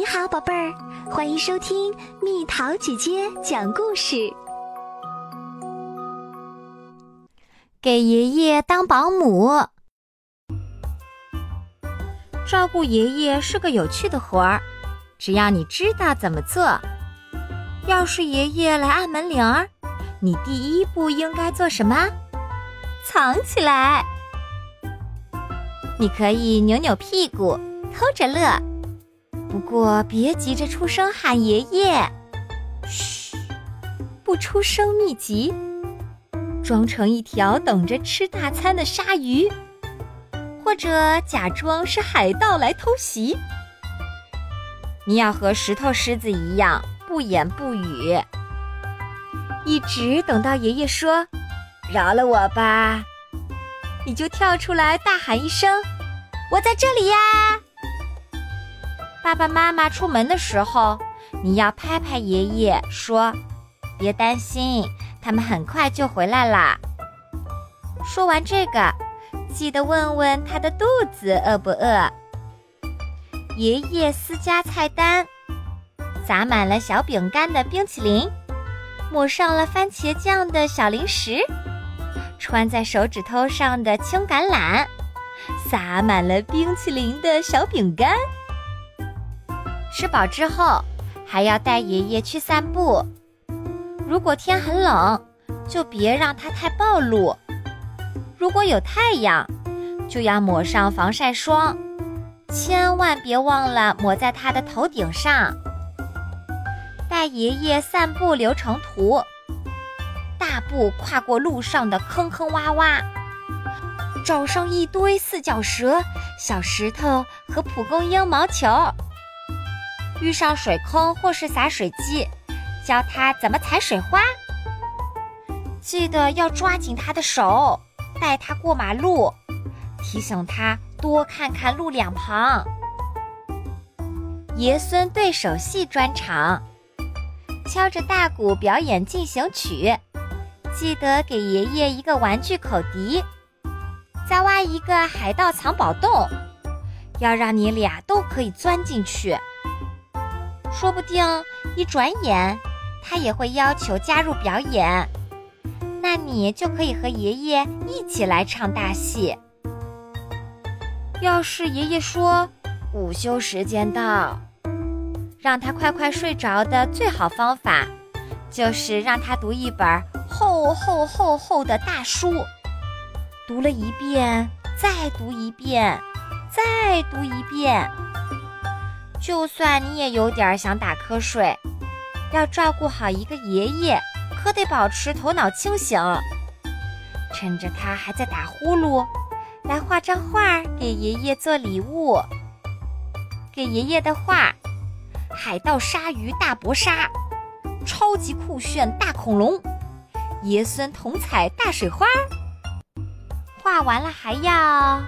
你好，宝贝儿，欢迎收听蜜桃姐姐讲故事。给爷爷当保姆，照顾爷爷是个有趣的活儿，只要你知道怎么做。要是爷爷来按门铃儿，你第一步应该做什么？藏起来。你可以扭扭屁股，偷着乐。不过别急着出声喊爷爷，嘘，不出声秘籍，装成一条等着吃大餐的鲨鱼，或者假装是海盗来偷袭。你要和石头狮子一样不言不语，一直等到爷爷说“饶了我吧”，你就跳出来大喊一声：“我在这里呀！”爸爸妈妈出门的时候，你要拍拍爷爷，说：“别担心，他们很快就回来啦。”说完这个，记得问问他的肚子饿不饿。爷爷私家菜单：撒满了小饼干的冰淇淋，抹上了番茄酱的小零食，穿在手指头上的青橄榄，撒满了冰淇淋的小饼干。吃饱之后，还要带爷爷去散步。如果天很冷，就别让他太暴露；如果有太阳，就要抹上防晒霜，千万别忘了抹在他的头顶上。带爷爷散步流程图：大步跨过路上的坑坑洼洼，找上一堆四脚蛇、小石头和蒲公英毛球。遇上水坑或是洒水机，教他怎么踩水花。记得要抓紧他的手，带他过马路，提醒他多看看路两旁。爷孙对手戏专场，敲着大鼓表演进行曲。记得给爷爷一个玩具口笛，再挖一个海盗藏宝洞，要让你俩都可以钻进去。说不定一转眼，他也会要求加入表演，那你就可以和爷爷一起来唱大戏。要是爷爷说午休时间到，让他快快睡着的最好方法，就是让他读一本厚厚厚厚的大书，读了一遍，再读一遍，再读一遍。就算你也有点想打瞌睡，要照顾好一个爷爷，可得保持头脑清醒。趁着他还在打呼噜，来画张画给爷爷做礼物。给爷爷的画：海盗鲨鱼大搏杀，超级酷炫大恐龙，爷孙同彩大水花。画完了还要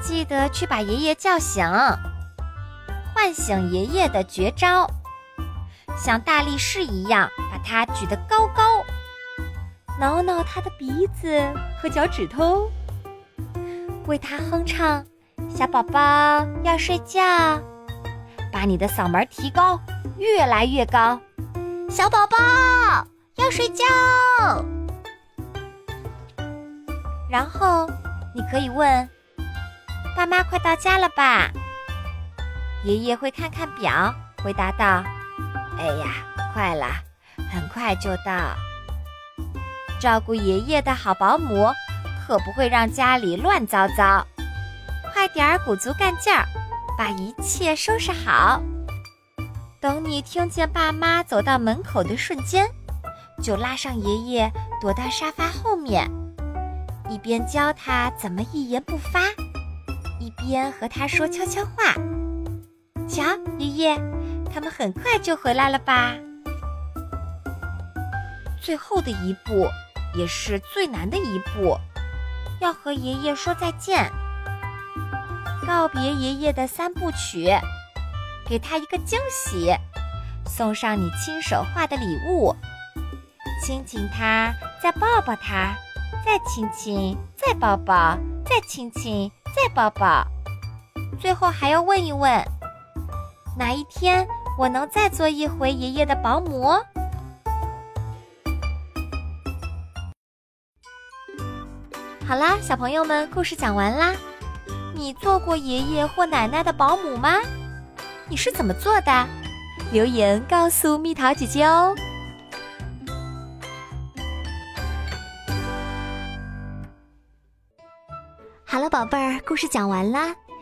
记得去把爷爷叫醒。唤醒爷爷的绝招，像大力士一样把他举得高高，挠挠他的鼻子和脚趾头，为他哼唱：“小宝宝要睡觉，把你的嗓门提高，越来越高。”小宝宝要睡觉，然后你可以问：“爸妈快到家了吧？”爷爷会看看表，回答道：“哎呀，快了，很快就到。”照顾爷爷的好保姆，可不会让家里乱糟糟。快点儿鼓足干劲儿，把一切收拾好。等你听见爸妈走到门口的瞬间，就拉上爷爷躲到沙发后面，一边教他怎么一言不发，一边和他说悄悄话。瞧，爷爷，他们很快就回来了吧？最后的一步，也是最难的一步，要和爷爷说再见，告别爷爷的三部曲，给他一个惊喜，送上你亲手画的礼物，亲亲他，再抱抱他，再亲亲，再抱抱，再亲亲，再抱抱，最后还要问一问。哪一天我能再做一回爷爷的保姆？好啦，小朋友们，故事讲完啦。你做过爷爷或奶奶的保姆吗？你是怎么做的？留言告诉蜜桃姐姐哦。好了，宝贝儿，故事讲完啦。